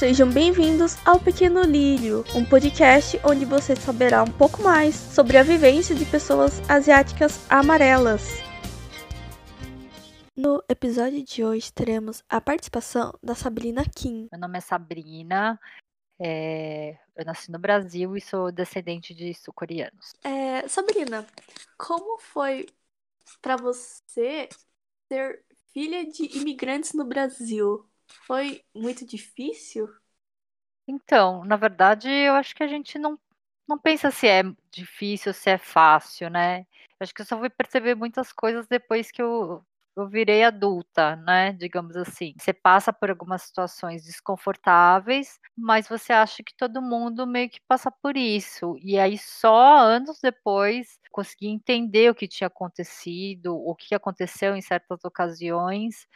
Sejam bem-vindos ao Pequeno Lírio, um podcast onde você saberá um pouco mais sobre a vivência de pessoas asiáticas amarelas. No episódio de hoje teremos a participação da Sabrina Kim. Meu nome é Sabrina, é, eu nasci no Brasil e sou descendente de sul-coreanos. É, Sabrina, como foi para você ser filha de imigrantes no Brasil? Foi muito difícil? Então, na verdade, eu acho que a gente não, não pensa se é difícil, se é fácil, né? Eu acho que eu só fui perceber muitas coisas depois que eu, eu virei adulta, né? Digamos assim. Você passa por algumas situações desconfortáveis, mas você acha que todo mundo meio que passa por isso. E aí, só anos depois, consegui entender o que tinha acontecido, o que aconteceu em certas ocasiões.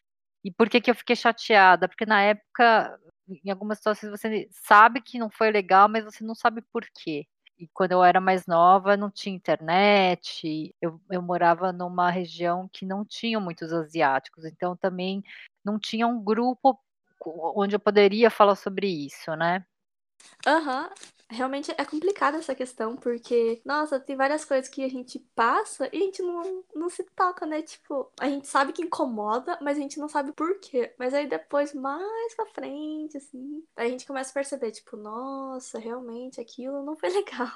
E por que, que eu fiquei chateada? Porque na época, em algumas situações, você sabe que não foi legal, mas você não sabe por quê. E quando eu era mais nova, não tinha internet, eu, eu morava numa região que não tinha muitos asiáticos, então também não tinha um grupo onde eu poderia falar sobre isso, né? Aham, realmente é complicada essa questão, porque, nossa, tem várias coisas que a gente passa e a gente não, não se toca, né? Tipo, a gente sabe que incomoda, mas a gente não sabe por quê. Mas aí depois, mais pra frente, assim, a gente começa a perceber, tipo, nossa, realmente aquilo não foi legal.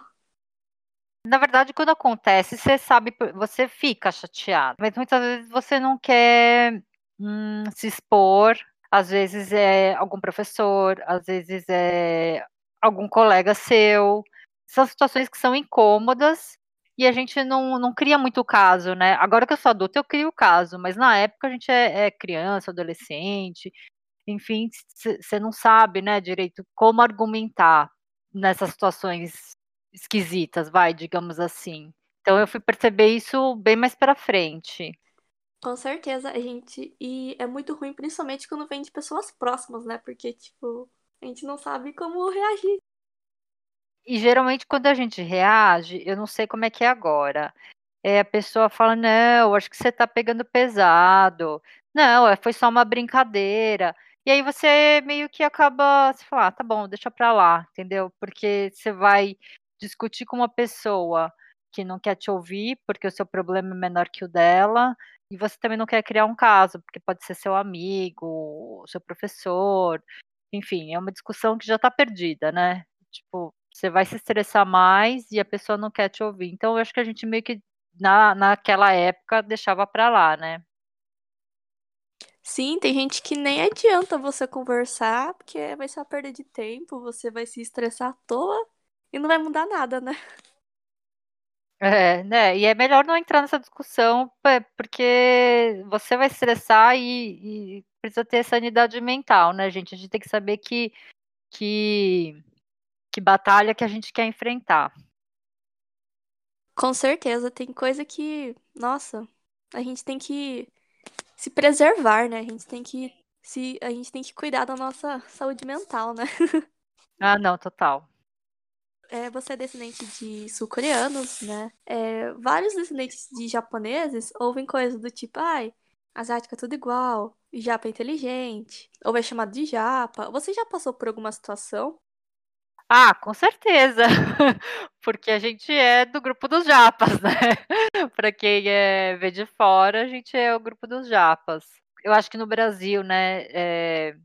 Na verdade, quando acontece, você sabe, você fica chateado, mas muitas vezes você não quer hum, se expor. Às vezes é algum professor, às vezes é algum colega seu. São situações que são incômodas e a gente não, não cria muito caso, né? Agora que eu sou adulta, eu crio o caso, mas na época a gente é, é criança, adolescente, enfim, você não sabe, né, direito como argumentar nessas situações esquisitas, vai, digamos assim. Então eu fui perceber isso bem mais para frente. Com certeza, gente. E é muito ruim, principalmente quando vem de pessoas próximas, né? Porque, tipo, a gente não sabe como reagir. E geralmente quando a gente reage, eu não sei como é que é agora. É, a pessoa fala, não, acho que você tá pegando pesado. Não, é, foi só uma brincadeira. E aí você meio que acaba, se falar, ah, tá bom, deixa pra lá, entendeu? Porque você vai discutir com uma pessoa que não quer te ouvir, porque o seu problema é menor que o dela, e você também não quer criar um caso, porque pode ser seu amigo, seu professor, enfim, é uma discussão que já está perdida, né? Tipo, você vai se estressar mais e a pessoa não quer te ouvir. Então, eu acho que a gente meio que na, naquela época deixava para lá, né? Sim, tem gente que nem adianta você conversar, porque vai ser uma perda de tempo, você vai se estressar à toa e não vai mudar nada, né? É, né? E é melhor não entrar nessa discussão, porque você vai estressar e, e precisa ter sanidade mental, né, gente? A gente tem que saber que, que, que batalha que a gente quer enfrentar. Com certeza, tem coisa que, nossa, a gente tem que se preservar, né? A gente tem que se a gente tem que cuidar da nossa saúde mental, né? Ah, não, total. É, você é descendente de sul-coreanos, né? É, vários descendentes de japoneses ouvem coisas do tipo, ai, asiática é tudo igual, japa é inteligente, ou é chamado de japa. Você já passou por alguma situação? Ah, com certeza, porque a gente é do grupo dos japas, né? Para quem é, vê de fora, a gente é o grupo dos japas. Eu acho que no Brasil, né, é,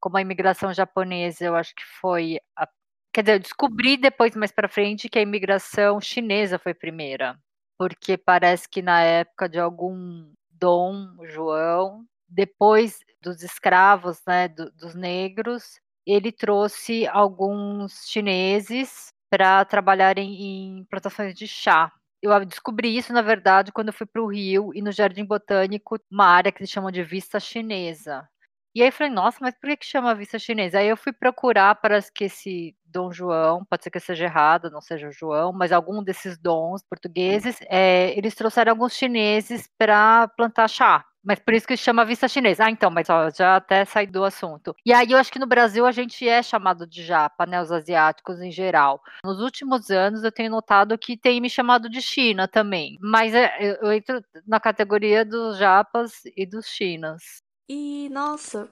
como a imigração japonesa, eu acho que foi a Quer dizer, eu descobri depois, mais para frente, que a imigração chinesa foi primeira, porque parece que na época de algum Dom João, depois dos escravos, né, do, dos negros, ele trouxe alguns chineses para trabalharem em plantações de chá. Eu descobri isso, na verdade, quando eu fui para o Rio e no Jardim Botânico, uma área que eles chamam de vista chinesa. E aí eu falei, nossa, mas por que, que chama vista chinesa? Aí eu fui procurar, parece que esse Dom João, pode ser que eu seja errado, não seja o João, mas algum desses dons portugueses, é, eles trouxeram alguns chineses para plantar chá. Mas por isso que chama vista chinesa. Ah, então, mas ó, já até saí do assunto. E aí eu acho que no Brasil a gente é chamado de japa, né? Os asiáticos em geral. Nos últimos anos eu tenho notado que tem me chamado de China também. Mas é, eu, eu entro na categoria dos japas e dos chinas. E, nossa,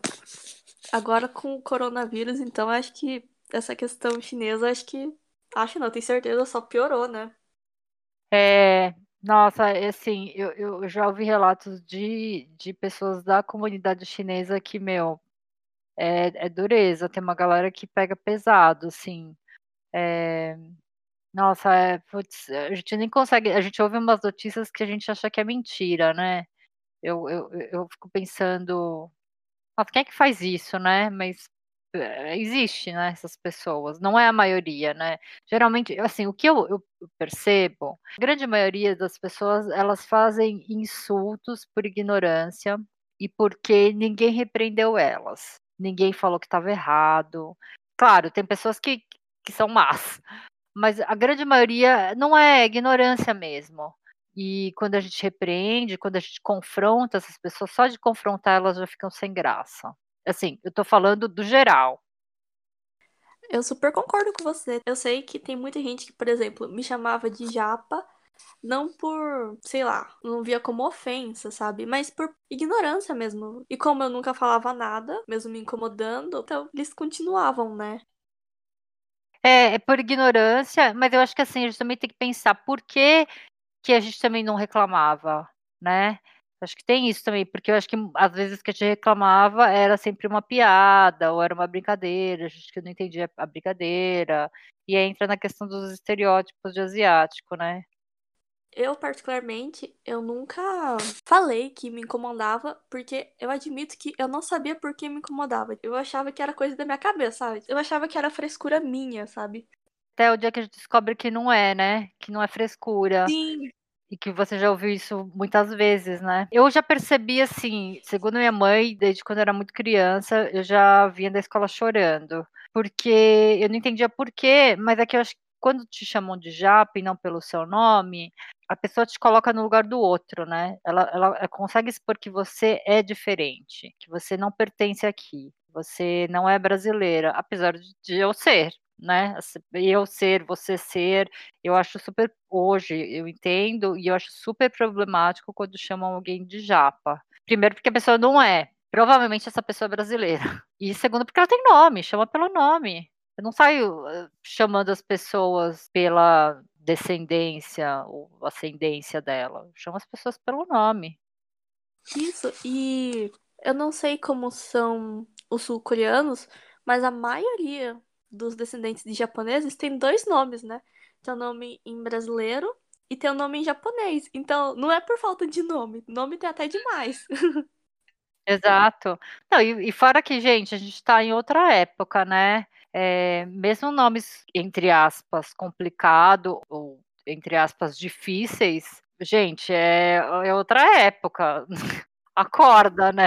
Agora com o coronavírus, então acho que essa questão chinesa, acho que. Acho não, tenho certeza, só piorou, né? É, nossa, é assim, eu, eu já ouvi relatos de, de pessoas da comunidade chinesa que, meu, é, é dureza. Tem uma galera que pega pesado, assim. É, nossa, é, putz, a gente nem consegue. A gente ouve umas notícias que a gente acha que é mentira, né? Eu, eu, eu fico pensando, nossa, quem é que faz isso, né? Mas existe, né, essas pessoas, não é a maioria, né? Geralmente, assim, o que eu, eu percebo, a grande maioria das pessoas, elas fazem insultos por ignorância e porque ninguém repreendeu elas. Ninguém falou que estava errado. Claro, tem pessoas que, que são más, mas a grande maioria não é ignorância mesmo. E quando a gente repreende, quando a gente confronta essas pessoas, só de confrontar elas já ficam sem graça. Assim, eu tô falando do geral. Eu super concordo com você. Eu sei que tem muita gente que, por exemplo, me chamava de japa, não por, sei lá, não via como ofensa, sabe? Mas por ignorância mesmo. E como eu nunca falava nada, mesmo me incomodando, então eles continuavam, né? É, é por ignorância, mas eu acho que assim, a gente também tem que pensar por que, que a gente também não reclamava, né? Acho que tem isso também, porque eu acho que às vezes que a gente reclamava era sempre uma piada ou era uma brincadeira, a gente que não entendia a brincadeira. E aí entra na questão dos estereótipos de asiático, né? Eu, particularmente, eu nunca falei que me incomodava, porque eu admito que eu não sabia por que me incomodava. Eu achava que era coisa da minha cabeça, sabe? Eu achava que era frescura minha, sabe? Até o dia que a gente descobre que não é, né? Que não é frescura. Sim. E que você já ouviu isso muitas vezes, né? Eu já percebi, assim, segundo minha mãe, desde quando eu era muito criança, eu já vinha da escola chorando. Porque eu não entendia por quê, mas é que eu acho que quando te chamam de japa e não pelo seu nome, a pessoa te coloca no lugar do outro, né? Ela, ela consegue expor que você é diferente, que você não pertence aqui, você não é brasileira, apesar de eu ser, né? Eu ser, você ser, eu acho super hoje, eu entendo e eu acho super problemático quando chamam alguém de japa. Primeiro porque a pessoa não é. Provavelmente essa pessoa é brasileira. E segundo porque ela tem nome, chama pelo nome. Eu não saio chamando as pessoas pela descendência ou ascendência dela. Eu chamo as pessoas pelo nome. Isso, e eu não sei como são os sul-coreanos, mas a maioria dos descendentes de japoneses tem dois nomes, né? Tem o nome em brasileiro e tem o nome em japonês. Então, não é por falta de nome. Nome tem até demais. Exato. Não, e, e fora que, gente, a gente está em outra época, né? É, mesmo nomes, entre aspas, complicado ou, entre aspas, difíceis, gente, é, é outra época. Acorda, né?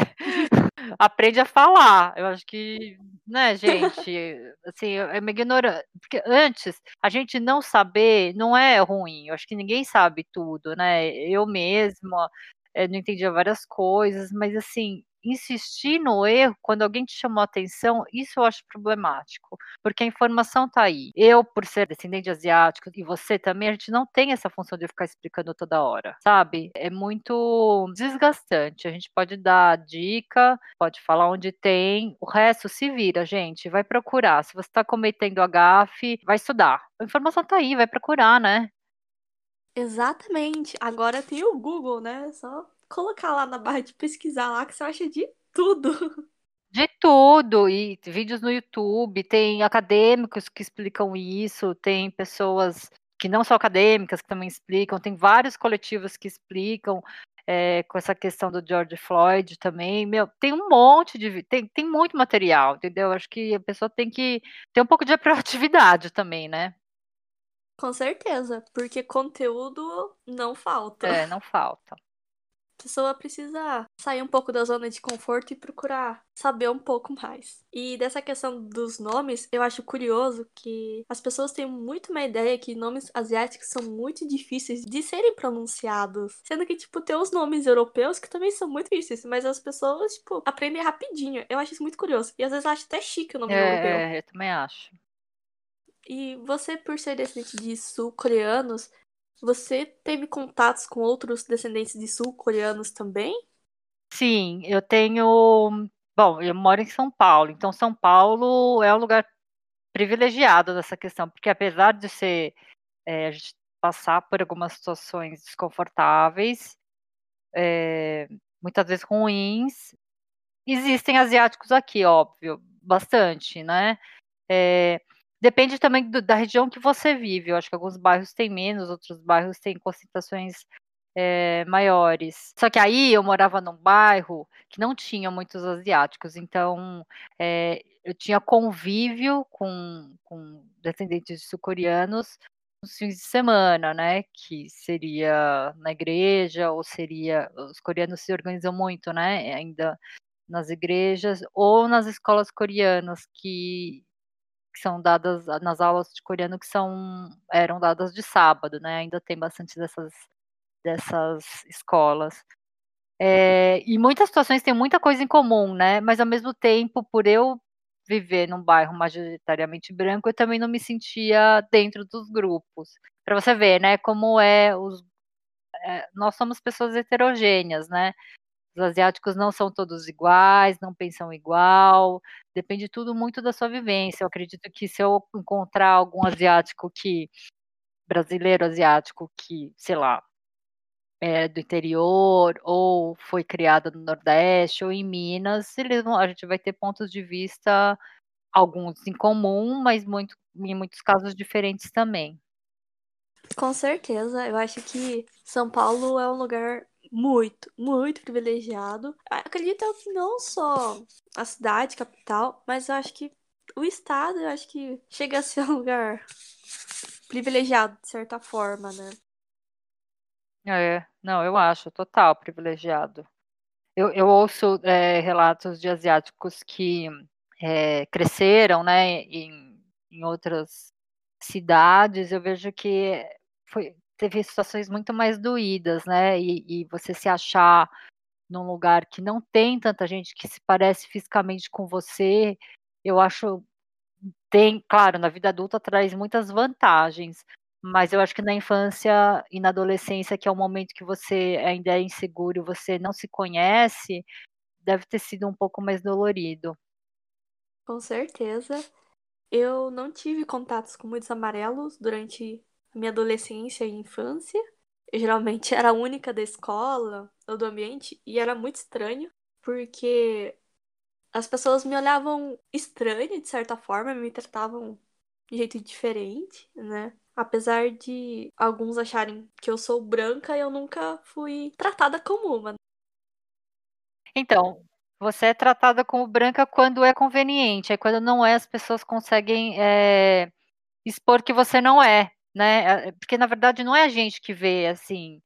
Aprende a falar. Eu acho que, né, gente, assim, é uma ignorância. Porque antes, a gente não saber não é ruim. Eu acho que ninguém sabe tudo, né? Eu mesma é, não entendia várias coisas, mas assim, insistir no erro quando alguém te chamou a atenção, isso eu acho problemático, porque a informação está aí. Eu, por ser descendente asiático, e você também, a gente não tem essa função de ficar explicando toda hora, sabe? É muito desgastante. A gente pode dar dica, pode falar onde tem, o resto se vira, gente, vai procurar. Se você está cometendo agafe, vai estudar. A informação está aí, vai procurar, né? Exatamente. Agora tem o Google, né? Só colocar lá na barra de pesquisar lá que você acha de tudo. De tudo, e vídeos no YouTube, tem acadêmicos que explicam isso, tem pessoas que não são acadêmicas que também explicam, tem vários coletivos que explicam é, com essa questão do George Floyd também. Meu, tem um monte de. Tem, tem muito material, entendeu? Acho que a pessoa tem que ter um pouco de proatividade também, né? Com certeza, porque conteúdo não falta. É, não falta pessoa precisa sair um pouco da zona de conforto e procurar saber um pouco mais. E dessa questão dos nomes, eu acho curioso que as pessoas têm muito uma ideia que nomes asiáticos são muito difíceis de serem pronunciados. Sendo que, tipo, tem os nomes europeus que também são muito difíceis, mas as pessoas, tipo, aprendem rapidinho. Eu acho isso muito curioso. E às vezes eu acho até chique o nome é, europeu. É, eu também acho. E você, por ser descendente de sul-coreanos, você teve contatos com outros descendentes de sul-coreanos também? Sim, eu tenho Bom, eu moro em São Paulo, então São Paulo é um lugar privilegiado dessa questão, porque apesar de ser é, a gente passar por algumas situações desconfortáveis, é, muitas vezes ruins, existem asiáticos aqui, óbvio, bastante, né? É, depende também do, da região que você vive. Eu acho que alguns bairros têm menos, outros bairros têm concentrações é, maiores. Só que aí eu morava num bairro que não tinha muitos asiáticos, então é, eu tinha convívio com, com descendentes sul-coreanos nos fins de semana, né? Que seria na igreja, ou seria. Os coreanos se organizam muito, né? Ainda nas igrejas, ou nas escolas coreanas que, que são dadas nas aulas de coreano que são eram dadas de sábado, né? Ainda tem bastante dessas dessas escolas. É, e muitas situações têm muita coisa em comum, né? Mas ao mesmo tempo, por eu viver num bairro majoritariamente branco, eu também não me sentia dentro dos grupos. Para você ver, né? Como é os é, nós somos pessoas heterogêneas, né? Os asiáticos não são todos iguais, não pensam igual, depende tudo muito da sua vivência. Eu acredito que se eu encontrar algum asiático que brasileiro asiático que, sei lá, é, do interior, ou foi criada no Nordeste, ou em Minas, eles vão, a gente vai ter pontos de vista, alguns em comum, mas muito, em muitos casos diferentes também. Com certeza, eu acho que São Paulo é um lugar muito, muito privilegiado. Acredito que não só a cidade, capital, mas eu acho que o estado, eu acho que chega a ser um lugar privilegiado, de certa forma, né? É, não, eu acho total privilegiado. Eu, eu ouço é, relatos de asiáticos que é, cresceram, né, em, em outras cidades. Eu vejo que foi, teve situações muito mais doídas, né, e, e você se achar num lugar que não tem tanta gente que se parece fisicamente com você, eu acho tem, claro, na vida adulta traz muitas vantagens, mas eu acho que na infância e na adolescência, que é o momento que você ainda é inseguro, você não se conhece, deve ter sido um pouco mais dolorido. Com certeza. Eu não tive contatos com muitos amarelos durante minha adolescência e infância. Eu geralmente era a única da escola ou do ambiente e era muito estranho, porque as pessoas me olhavam estranho de certa forma, me tratavam de jeito diferente, né? Apesar de alguns acharem que eu sou branca, eu nunca fui tratada como uma. Então, você é tratada como branca quando é conveniente, aí quando não é, as pessoas conseguem é, expor que você não é, né? Porque na verdade não é a gente que vê assim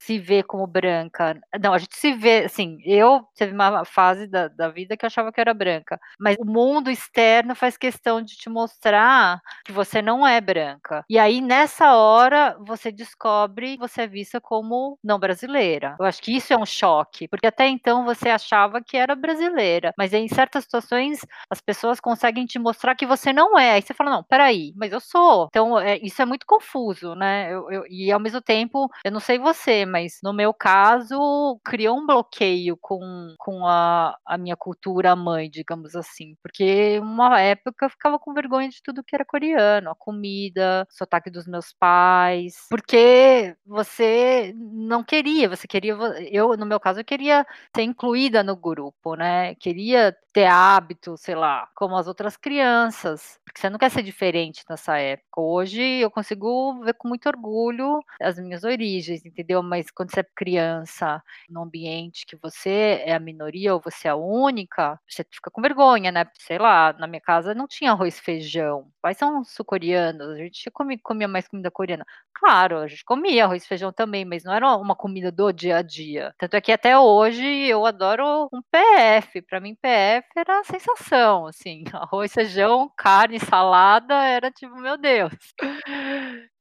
se vê como branca. Não, a gente se vê, assim, eu teve uma fase da, da vida que eu achava que era branca, mas o mundo externo faz questão de te mostrar que você não é branca. E aí, nessa hora, você descobre que você é vista como não brasileira. Eu acho que isso é um choque, porque até então você achava que era brasileira, mas em certas situações as pessoas conseguem te mostrar que você não é. Aí você fala, não, peraí, mas eu sou. Então, é, isso é muito confuso, né? Eu, eu, e ao mesmo tempo, eu não sei você, mas no meu caso, criou um bloqueio com, com a, a minha cultura mãe, digamos assim. Porque uma época eu ficava com vergonha de tudo que era coreano, a comida, o sotaque dos meus pais, porque você não queria, você queria, eu, no meu caso, eu queria ser incluída no grupo, né? Queria ter hábito, sei lá, como as outras crianças, porque você não quer ser diferente nessa época. Hoje eu consigo ver com muito orgulho as minhas origens, entendeu? Mas quando você é criança, num ambiente que você é a minoria ou você é a única, você fica com vergonha, né? Sei lá, na minha casa não tinha arroz e feijão. Pais são sul-coreanos, a gente comia, comia mais comida coreana. Claro, a gente comia arroz e feijão também, mas não era uma comida do dia a dia. Tanto é que até hoje eu adoro um PF. Para mim, PF era a sensação, assim, arroz, feijão, carne, salada, era tipo, meu Deus.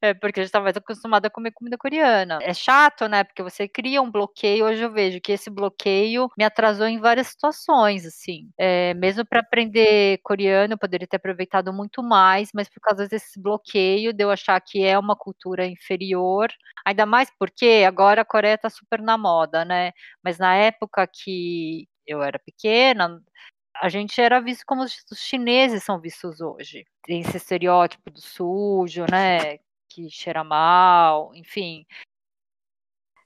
É, porque a gente estava mais acostumado a comer comida coreana. É chato, né? Porque você cria um bloqueio. Hoje eu vejo que esse bloqueio me atrasou em várias situações, assim. É, mesmo para aprender coreano, eu poderia ter aproveitado muito mais, mas por causa desse bloqueio, de eu achar que é uma cultura inferior. Ainda mais porque agora a Coreia está super na moda, né? Mas na época que eu era pequena, a gente era visto como os chineses são vistos hoje. Tem esse estereótipo do sujo, né, que cheira mal, enfim.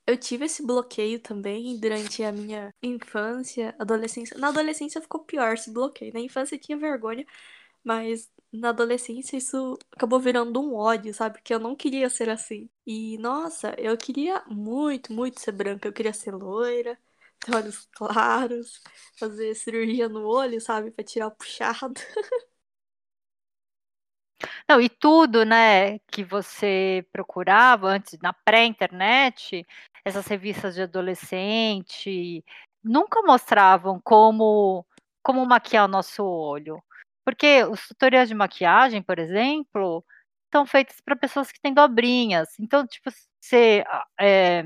Eu tive esse bloqueio também durante a minha infância, adolescência. Na adolescência ficou pior esse bloqueio. Na infância eu tinha vergonha, mas na adolescência isso acabou virando um ódio, sabe? Porque eu não queria ser assim. E nossa, eu queria muito, muito ser branca. Eu queria ser loira, ter olhos claros, fazer cirurgia no olho, sabe? Pra tirar o puxado. Não, e tudo, né, que você procurava antes, na pré-internet, essas revistas de adolescente, nunca mostravam como, como maquiar o nosso olho. Porque os tutoriais de maquiagem, por exemplo, são feitos para pessoas que têm dobrinhas. Então, tipo, você é,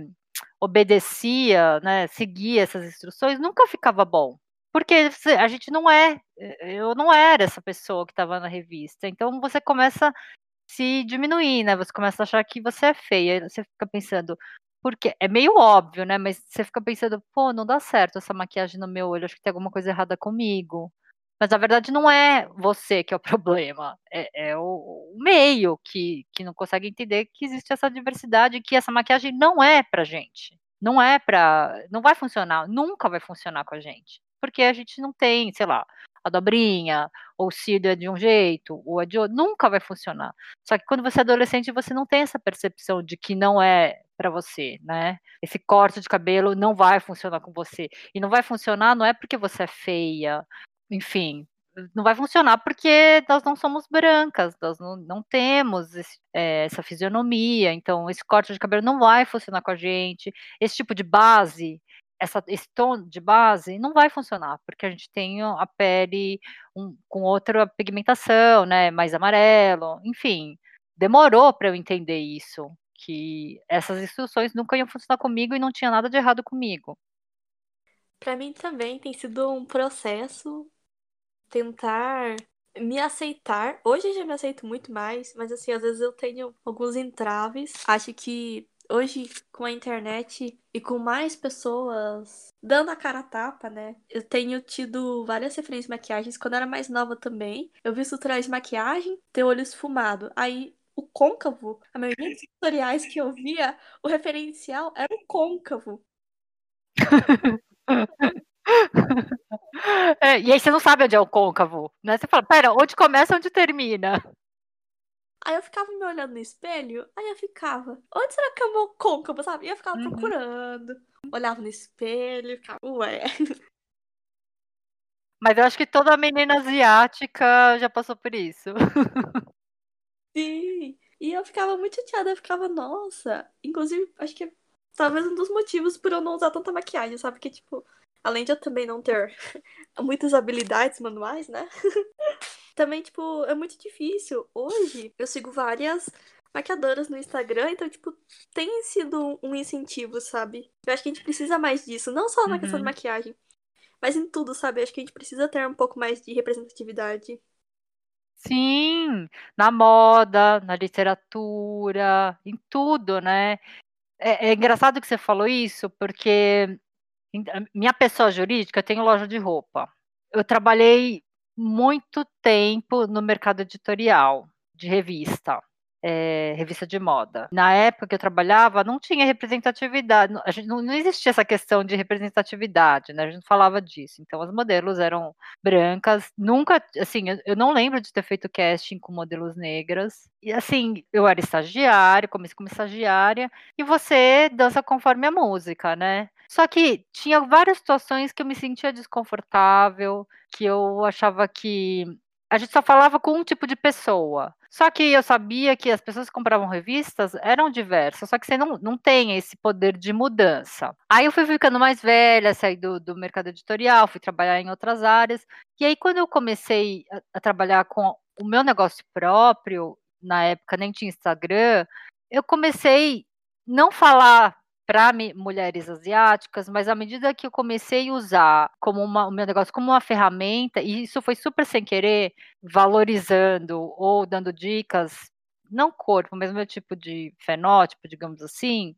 obedecia, né, seguia essas instruções, nunca ficava bom. Porque a gente não é, eu não era essa pessoa que estava na revista. Então você começa a se diminuir, né? Você começa a achar que você é feia. Você fica pensando, porque é meio óbvio, né? Mas você fica pensando, pô, não dá certo essa maquiagem no meu olho, acho que tem alguma coisa errada comigo. Mas na verdade não é você que é o problema, é, é o, o, meio que, que não consegue entender que existe essa diversidade, que essa maquiagem não é pra gente. Não é pra. Não vai funcionar, nunca vai funcionar com a gente. Porque a gente não tem, sei lá, a dobrinha, ou o cílio é de um jeito, ou é de outro, nunca vai funcionar. Só que quando você é adolescente, você não tem essa percepção de que não é para você, né? Esse corte de cabelo não vai funcionar com você. E não vai funcionar não é porque você é feia, enfim, não vai funcionar porque nós não somos brancas, nós não, não temos esse, é, essa fisionomia, então esse corte de cabelo não vai funcionar com a gente, esse tipo de base, essa, esse tom de base não vai funcionar, porque a gente tem a pele um, com outra pigmentação, né, mais amarelo, enfim, demorou para eu entender isso, que essas instruções nunca iam funcionar comigo e não tinha nada de errado comigo. Para mim também tem sido um processo tentar me aceitar. Hoje eu já me aceito muito mais, mas assim, às vezes eu tenho alguns entraves. Acho que hoje, com a internet e com mais pessoas dando a cara a tapa, né? Eu tenho tido várias referências de maquiagens. Quando eu era mais nova também, eu vi tutoriais de maquiagem, ter olho esfumado. Aí o côncavo, a maioria dos tutoriais que eu via, o referencial era o côncavo. É, e aí você não sabe onde é o côncavo, né? Você fala, pera, onde começa onde termina? Aí eu ficava me olhando no espelho, aí eu ficava, onde será que é o meu côncavo, sabe? E eu ficava uhum. procurando, olhava no espelho, ficava, ué. Mas eu acho que toda menina asiática já passou por isso. Sim, e eu ficava muito chateada, eu ficava, nossa. Inclusive, acho que é talvez um dos motivos por eu não usar tanta maquiagem, sabe? Porque, tipo, além de eu também não ter muitas habilidades manuais, né? também, tipo, é muito difícil. Hoje, eu sigo várias maquiadoras no Instagram, então, tipo, tem sido um incentivo, sabe? Eu acho que a gente precisa mais disso, não só na uhum. questão de maquiagem, mas em tudo, sabe? Eu acho que a gente precisa ter um pouco mais de representatividade. Sim, na moda, na literatura, em tudo, né? É, é engraçado que você falou isso, porque minha pessoa jurídica, tenho loja de roupa. Eu trabalhei muito tempo no mercado editorial de revista. É, revista de moda. Na época que eu trabalhava, não tinha representatividade, a gente, não, não, existia essa questão de representatividade, né? A gente não falava disso. Então, as modelos eram brancas, nunca, assim, eu, eu não lembro de ter feito casting com modelos negras. E, assim, eu era estagiária, comecei como estagiária, e você dança conforme a música, né? Só que tinha várias situações que eu me sentia desconfortável, que eu achava que a gente só falava com um tipo de pessoa. Só que eu sabia que as pessoas que compravam revistas eram diversas, só que você não, não tem esse poder de mudança. Aí eu fui ficando mais velha, saí do, do mercado editorial, fui trabalhar em outras áreas. E aí, quando eu comecei a, a trabalhar com o meu negócio próprio, na época nem tinha Instagram, eu comecei não falar para mulheres asiáticas, mas à medida que eu comecei a usar como uma, o meu negócio como uma ferramenta, e isso foi super sem querer, valorizando ou dando dicas, não corpo, mas meu tipo de fenótipo, digamos assim,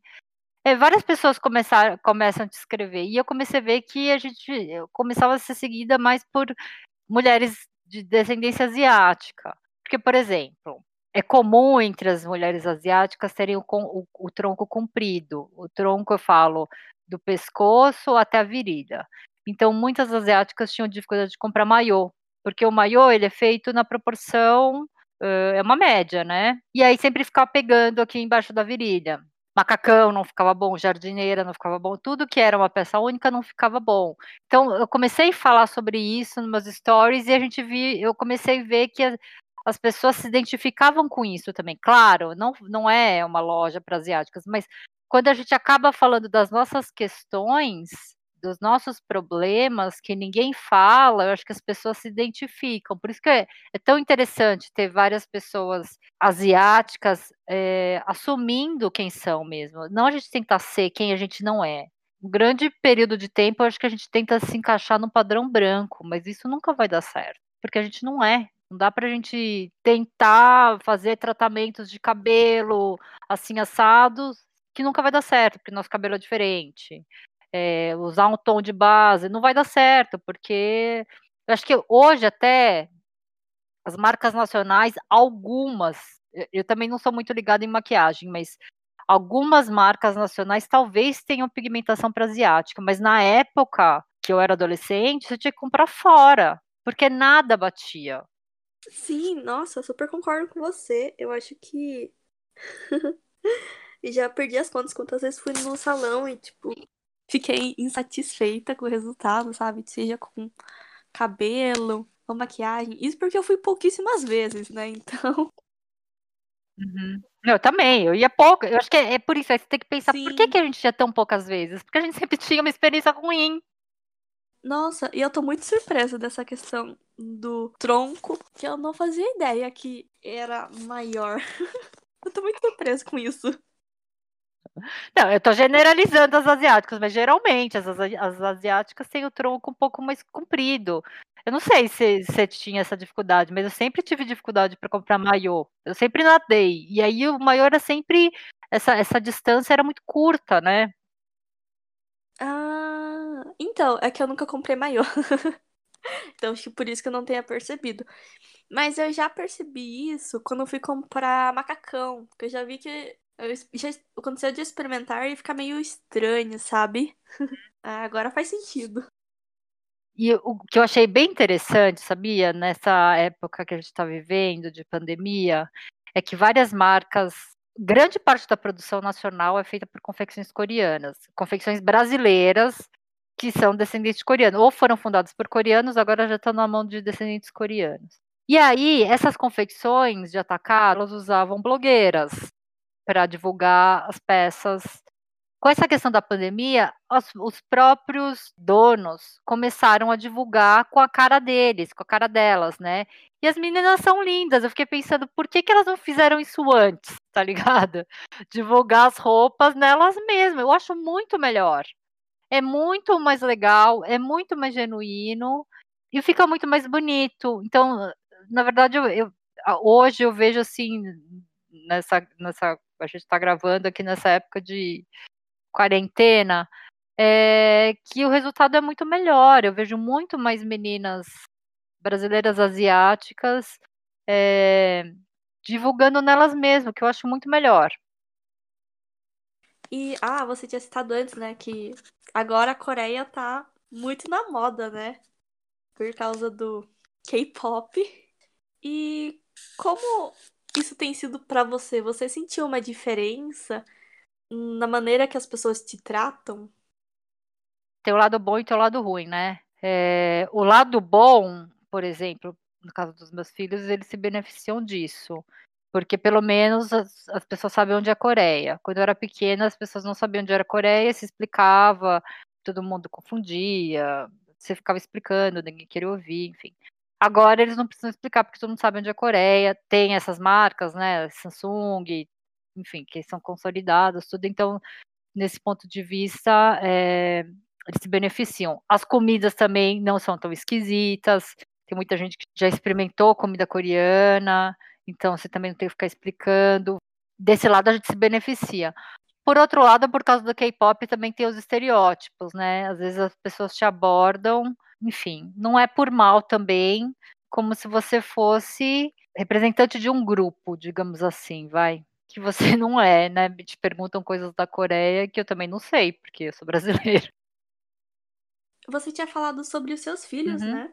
É, várias pessoas começaram começam a te escrever, e eu comecei a ver que a gente começava a ser seguida mais por mulheres de descendência asiática. Porque, por exemplo, é comum entre as mulheres asiáticas terem o, o, o tronco comprido. O tronco, eu falo, do pescoço até a virilha. Então, muitas asiáticas tinham dificuldade de comprar maiô, porque o maiô ele é feito na proporção, uh, é uma média, né? E aí sempre ficava pegando aqui embaixo da virilha. Macacão não ficava bom, jardineira não ficava bom, tudo que era uma peça única não ficava bom. Então, eu comecei a falar sobre isso nos meus stories e a gente vi, eu comecei a ver que as pessoas se identificavam com isso também. Claro, não, não é uma loja para asiáticas, mas quando a gente acaba falando das nossas questões, dos nossos problemas que ninguém fala, eu acho que as pessoas se identificam. Por isso que é, é tão interessante ter várias pessoas asiáticas é, assumindo quem são mesmo. Não a gente tentar ser quem a gente não é. Um grande período de tempo, eu acho que a gente tenta se encaixar no padrão branco, mas isso nunca vai dar certo, porque a gente não é. Não dá pra gente tentar fazer tratamentos de cabelo assim assados, que nunca vai dar certo, porque nosso cabelo é diferente. É, usar um tom de base não vai dar certo, porque eu acho que hoje até as marcas nacionais, algumas, eu, eu também não sou muito ligada em maquiagem, mas algumas marcas nacionais talvez tenham pigmentação para asiática, mas na época que eu era adolescente, você tinha que comprar fora, porque nada batia. Sim, nossa, super concordo com você. Eu acho que. já perdi as contas quantas vezes fui no salão e, tipo, fiquei insatisfeita com o resultado, sabe? Seja com cabelo ou maquiagem. Isso porque eu fui pouquíssimas vezes, né? Então. Uhum. Eu também, eu ia pouco. Eu acho que é, é por isso, aí você tem que pensar Sim. por que, que a gente ia tão poucas vezes? Porque a gente sempre tinha uma experiência ruim. Nossa, e eu tô muito surpresa dessa questão do tronco, que eu não fazia ideia que era maior. eu tô muito surpresa com isso. Não, eu tô generalizando as asiáticas, mas geralmente as, as asiáticas têm o tronco um pouco mais comprido. Eu não sei se você tinha essa dificuldade, mas eu sempre tive dificuldade para comprar maiô. Eu sempre nadei. E aí o maiô era sempre. Essa, essa distância era muito curta, né? Ah, então, é que eu nunca comprei maiô. então, acho que por isso que eu não tenha percebido. Mas eu já percebi isso quando fui comprar macacão. Porque eu já vi que eu já aconteceu de experimentar e ficar meio estranho, sabe? ah, agora faz sentido. E o que eu achei bem interessante, sabia, nessa época que a gente está vivendo de pandemia, é que várias marcas grande parte da produção nacional é feita por confecções coreanas, confecções brasileiras que são descendentes de coreanos, ou foram fundadas por coreanos, agora já estão na mão de descendentes coreanos. E aí, essas confecções de atacar, elas usavam blogueiras para divulgar as peças. Com essa questão da pandemia, os, os, próprios donos começaram a divulgar com a cara deles, com a cara delas, né? E as meninas são lindas. Eu fiquei pensando, por que, que elas não fizeram isso antes, tá ligado? Divulgar as roupas nelas mesmas. Eu acho muito melhor. É muito mais legal, é muito mais genuíno e fica muito mais bonito. Então, na verdade, eu, eu hoje eu vejo assim, nessa, nessa. A gente está gravando aqui nessa época de quarentena, é, que o resultado é muito melhor. Eu vejo muito mais meninas brasileiras asiáticas é, divulgando nelas mesmas, que eu acho muito melhor. E, ah, você tinha citado antes, né, que agora a Coreia tá muito na moda, né? Por causa do K-pop. E como isso tem sido para você? Você sentiu uma diferença na maneira que as pessoas te tratam? Tem o lado bom e tem o lado ruim, né? É, o lado bom por exemplo, no caso dos meus filhos, eles se beneficiam disso. Porque pelo menos as, as pessoas sabem onde é a Coreia. Quando eu era pequena, as pessoas não sabiam onde era a Coreia, se explicava, todo mundo confundia, você ficava explicando, ninguém queria ouvir, enfim. Agora eles não precisam explicar, porque todo mundo sabe onde é a Coreia, tem essas marcas, né, Samsung, enfim, que são consolidadas, tudo. Então, nesse ponto de vista, é, eles se beneficiam. As comidas também não são tão esquisitas, tem muita gente que já experimentou comida coreana, então você também não tem que ficar explicando. Desse lado a gente se beneficia. Por outro lado, por causa do K-pop também tem os estereótipos, né, às vezes as pessoas te abordam, enfim, não é por mal também, como se você fosse representante de um grupo, digamos assim, vai, que você não é, né, te perguntam coisas da Coreia que eu também não sei, porque eu sou brasileira. Você tinha falado sobre os seus filhos, Uhum. né?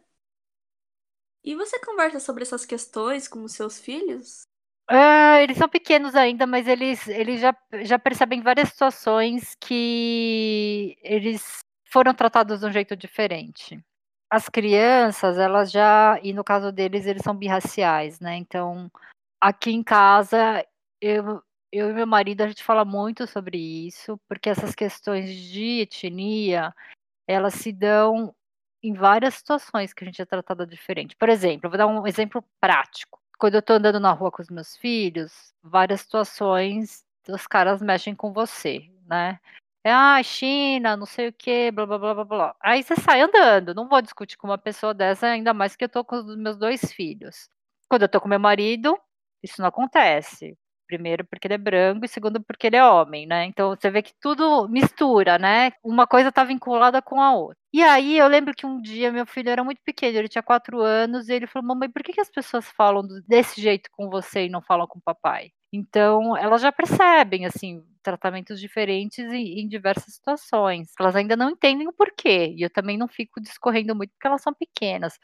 E você conversa sobre essas questões com os seus filhos? Ah, eles são pequenos ainda, mas eles eles já já percebem várias situações que eles foram tratados de um jeito diferente. As crianças, elas já e no caso deles, eles são birraciais, né, então, aqui em casa, eu eu e meu marido, a gente fala muito sobre isso, porque essas questões de etnia, elas se dão em várias situações que a gente é tratada diferente. Por exemplo, vou dar um exemplo prático. Quando eu tô andando na rua com os meus filhos, várias situações, os caras mexem com você, né. "Ah, China, não sei o quê, blá blá blá blá blá", aí você sai andando, não vou discutir com uma pessoa dessa, ainda mais que eu tô com os meus 2 filhos. Quando eu tô com meu marido, isso não acontece. Primeiro porque ele é branco e segundo porque ele é homem, né, então você vê que tudo mistura, né, uma coisa tá vinculada com a outra. E aí eu lembro que um dia meu filho era muito pequeno, ele tinha 4 anos e ele falou: "Mamãe, por que que as pessoas falam desse jeito com você e não falam com o papai?". Então, elas já percebem, assim, tratamentos diferentes em em diversas situações. Elas ainda não entendem o porquê, e eu também não fico discorrendo muito, porque elas são pequenas.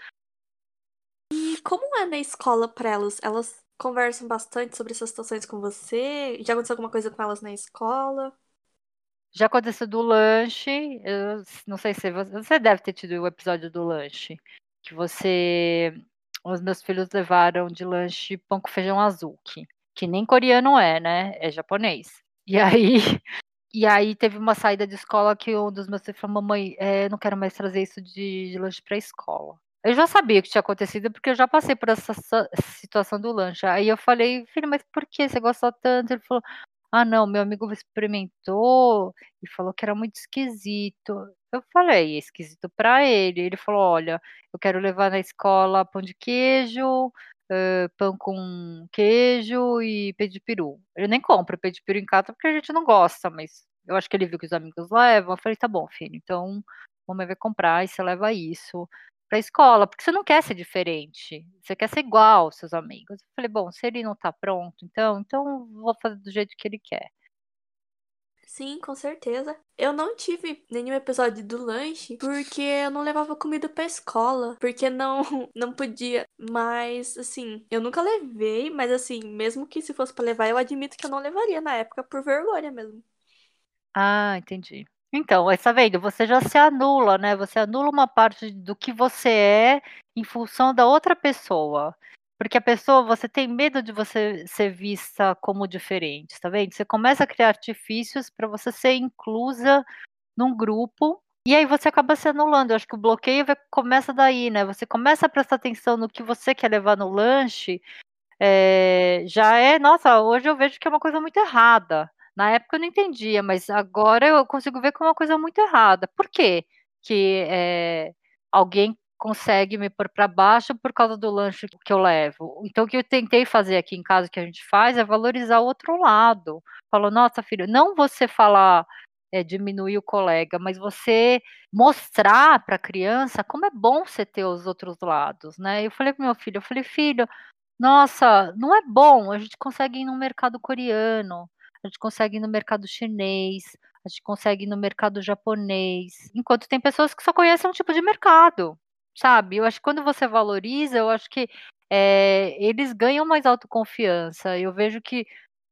E como é na escola pra elas? Elas conversam bastante sobre essas situações com você? Já aconteceu alguma coisa com elas na escola? Já aconteceu do lanche, eu não sei se você você deve ter tido o episódio do lanche, que você os meus filhos levaram de lanche pão com feijão azuki, que nem coreano é, né, é japonês. E aí e aí teve uma saída de escola que um dos meus filhos falou: "Mamãe, eu não quero mais trazer isso de de lanche pra escola". Eu já sabia o que tinha acontecido, porque eu já passei por essa sa situação do lanche, aí eu falei: "Filho, mas por que você gosta tanto?", ele falou: "Ah não, meu amigo experimentou e falou que era muito esquisito". Eu falei: "É esquisito pra ele", ele falou: "Olha, eu quero levar na escola pão de queijo, hã, pão com queijo e peito de peru". Eu nem compro peito de peru em casa, porque a gente não gosta, mas eu acho que ele viu que os amigos levam, eu falei: "Tá bom filho, então mamãe vai comprar e você leva isso pra escola", porque você não quer ser diferente, você quer ser igual aos seus amigos. Eu falei: "Bom, se ele não tá pronto então, então vou fazer do jeito que ele quer". Sim, com certeza. Eu não tive nenhum episódio do lanche, porque eu não levava comida pra escola, porque não não podia. Mas, assim, eu nunca levei, mas, assim, mesmo que se fosse pra levar, eu admito que eu não levaria na época por vergonha mesmo. Ah, entendi. Então, mas tá vendo, você já se anula, né, você anula uma parte do que você é, em função da outra pessoa. Porque a pessoa você tem medo de você ser vista como diferente, tá vendo? Você começa a criar artifícios pra você ser inclusa num grupo, e aí você acaba se anulando, eu acho que o bloqueio vai começa daí, né, você começa a prestar atenção no que você quer levar no lanche, eh, já é nossa, hoje eu vejo que é uma coisa muito errada. Na época eu não entendia, mas agora eu consigo ver como uma coisa muito errada. Por quê que, eh, alguém consegue me pôr pra baixo por causa do lanche que eu levo? Então o que eu tentei fazer aqui em casa, que a gente faz, é valorizar o outro lado. Falou: "Nossa filho", não você falar, eh, diminuir o colega, mas você mostrar pra criança como é bom você ter os outros lados, né. Eu falei para meu filho, eu falei: "Filho, nossa, não é bom, a gente consegue ir no mercado coreano, a gente consegue ir no mercado chinês, a gente consegue ir no mercado japonês, enquanto tem pessoas que só conhecem um tipo de mercado", sabe. Eu acho que quando você valoriza, eu acho que, eh, eles ganham mais autoconfiança, eu vejo que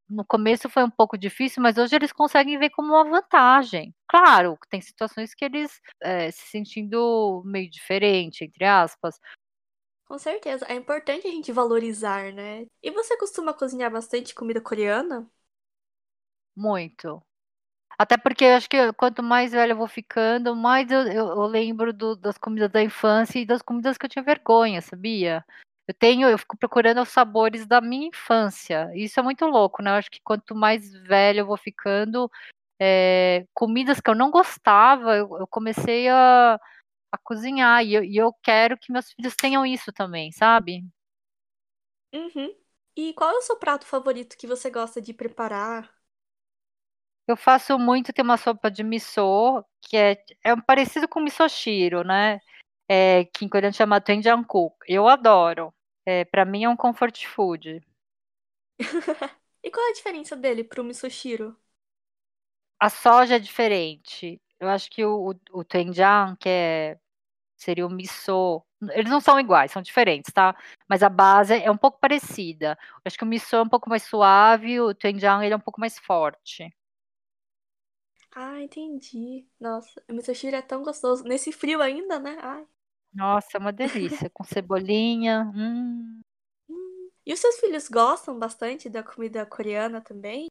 no começo foi um pouco difícil, mas hoje eles conseguem ver como uma vantagem. Claro, tem situações que eles, eh, se sentindo meio "diferente", entre aspas. Com certeza, é importante a gente valorizar, né. E você costuma cozinhar bastante comida coreana? Muito. Até porque eu acho que quanto mais velha eu vou ficando, mais eu eu eu lembro do das comidas da infância e das comidas que eu tinha vergonha, sabia. Eu tenho eu fico procurando os sabores da minha infância, isso é muito louco, né, eu acho que quanto mais velha eu vou ficando, eh, comidas que eu não gostava, eu eu comecei a a cozinhar, e eu e eu quero que meus filhos tenham isso também, sabe. Uhum. E qual é o seu prato favorito que você gosta de preparar? Eu faço muito, tem uma sopa de miso, que é, é um parecido com misoshiro, né? É, que em coreano chama doenjangguk. Eu adoro. É, para mim é um comfort food. e qual é a diferença dele pro misoshiro? A soja é diferente. Eu acho que o, o, o que é, seria o miso, eles não são iguais, são diferentes, tá? Mas a base é um pouco parecida. Eu acho que o miso é um pouco mais suave, o doenjang ele é um pouco mais forte. Ah, entendi. Nossa, o misoshiro é tão gostoso. Nesse frio ainda, né? Ai. Nossa, é uma delícia. Com cebolinha. Hum. Hum. E os seus filhos gostam bastante da comida coreana também?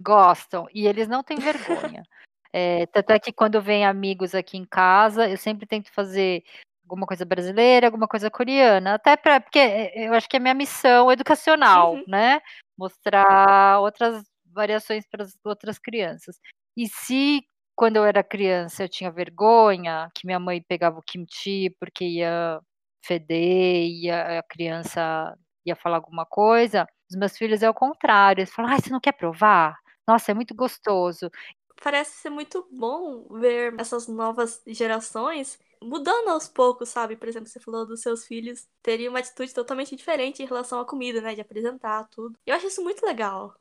Gostam. E eles não têm vergonha. é, tanto é que quando vem amigos aqui em casa, eu sempre tento fazer alguma coisa brasileira, alguma coisa coreana. Até para porque eu acho que é minha missão educacional, uhum. né? Mostrar outras variações para as outras crianças. E se quando eu era criança eu tinha vergonha que minha mãe pegava o kimchi porque ia feder, ia, a criança ia falar alguma coisa, os meus filhos é o contrário, eles falam, ah, você não quer provar? Nossa, é muito gostoso. Parece ser muito bom ver essas novas gerações mudando aos poucos, sabe? Por exemplo, você falou dos seus filhos terem uma atitude totalmente diferente em relação à comida, né? De apresentar tudo. Eu acho isso muito legal.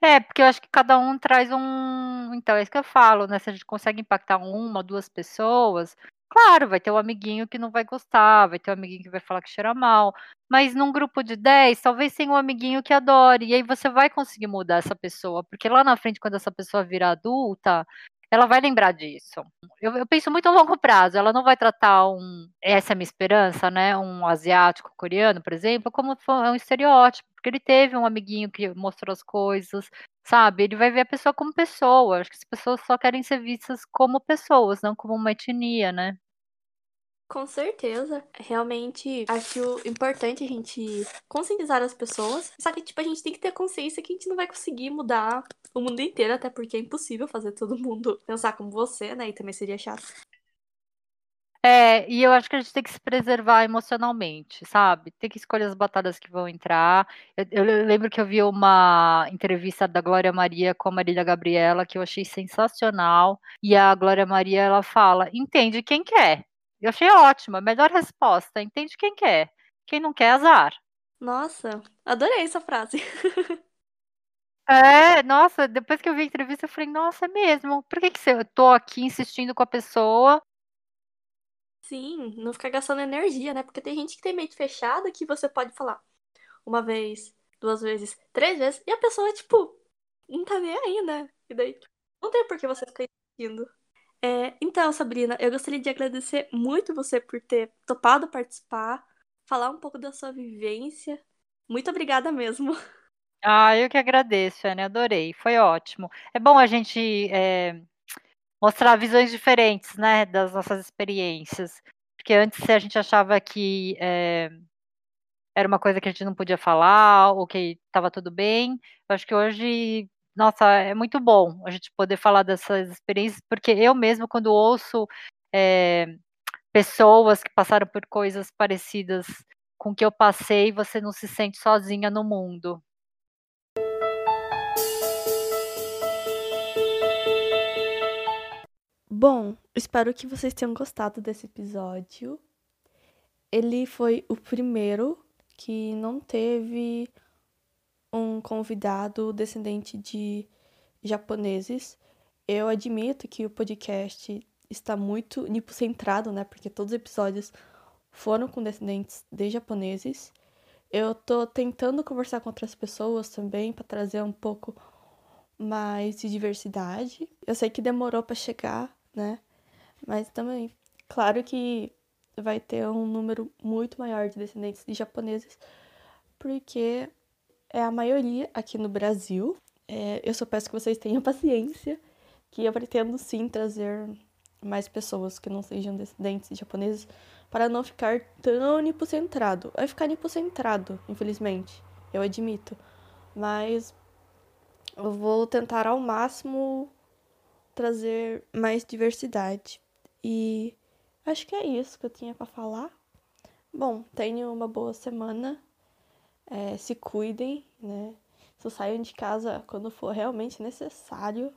É, porque eu acho que cada um traz um. Então, é isso que eu falo, né? Se a gente consegue impactar uma, duas pessoas, claro, vai ter um amiguinho que não vai gostar, vai ter um amiguinho que vai falar que cheira mal. Mas num grupo de 10, talvez tenha um amiguinho que adore. E aí você vai conseguir mudar essa pessoa. Porque lá na frente, quando essa pessoa virar adulta, ela vai lembrar disso. Eu, eu, penso muito a longo prazo. Ela não vai tratar um, essa é a minha esperança, né? Um asiático coreano, por exemplo, como um estereótipo, porque ele teve um amiguinho que mostrou as coisas, sabe? Ele vai ver a pessoa como pessoa. Acho que as pessoas só querem ser vistas como pessoas, não como uma etnia, né? Com certeza. Realmente acho importante a gente conscientizar as pessoas. Só que, tipo, a gente tem que ter consciência que a gente não vai conseguir mudar o mundo inteiro, até porque é impossível fazer todo mundo pensar como você, né? E também seria chato. É, e eu acho que a gente tem que se preservar emocionalmente, sabe? Tem que escolher as batalhas que vão entrar. Eu, eu lembro que eu vi uma entrevista da Glória Maria com a Marília Gabriela, que eu achei sensacional. E a Glória Maria, ela fala, entende quem quer. Eu achei ótima, melhor resposta. Entende quem quer. Quem não quer, azar. Nossa, adorei essa frase. É, nossa, depois que eu vi a entrevista, eu falei, nossa, é mesmo. Por que, que você, eu tô aqui insistindo com a pessoa? Sim, não ficar gastando energia, né? Porque tem gente que tem mente fechada que você pode falar uma vez, duas vezes, três vezes, e a pessoa, tipo, não tá nem aí, né? E daí, não tem por que você ficar insistindo. É, então, Sabrina, eu gostaria de agradecer muito você por ter topado participar, falar um pouco da sua vivência. Muito obrigada mesmo. Ah, eu que agradeço, Anne, adorei, foi ótimo. É bom a gente é, mostrar visões diferentes, né, das nossas experiências, porque antes a gente achava que é, era uma coisa que a gente não podia falar, ou que estava tudo bem. Eu acho que hoje nossa, é muito bom a gente poder falar dessas experiências, porque eu mesmo, quando ouço é, pessoas que passaram por coisas parecidas com o que eu passei, você não se sente sozinha no mundo. Bom, espero que vocês tenham gostado desse episódio. Ele foi o primeiro que não teve um convidado descendente de japoneses. Eu admito que o podcast está muito nipo-centrado, né? Porque todos os episódios foram com descendentes de japoneses. Eu tô tentando conversar com outras pessoas também para trazer um pouco mais de diversidade. Eu sei que demorou para chegar, né? Mas também, claro que vai ter um número muito maior de descendentes de japoneses, porque é a maioria aqui no Brasil. É, eu só peço que vocês tenham paciência, que eu pretendo sim trazer mais pessoas que não sejam descendentes japoneses para não ficar tão nipocentrado. Vai ficar nipocentrado, infelizmente, eu admito. Mas eu vou tentar ao máximo trazer mais diversidade. E acho que é isso que eu tinha para falar. Bom, tenham uma boa semana é, se cuidem, né? Só saiam de casa quando for realmente necessário.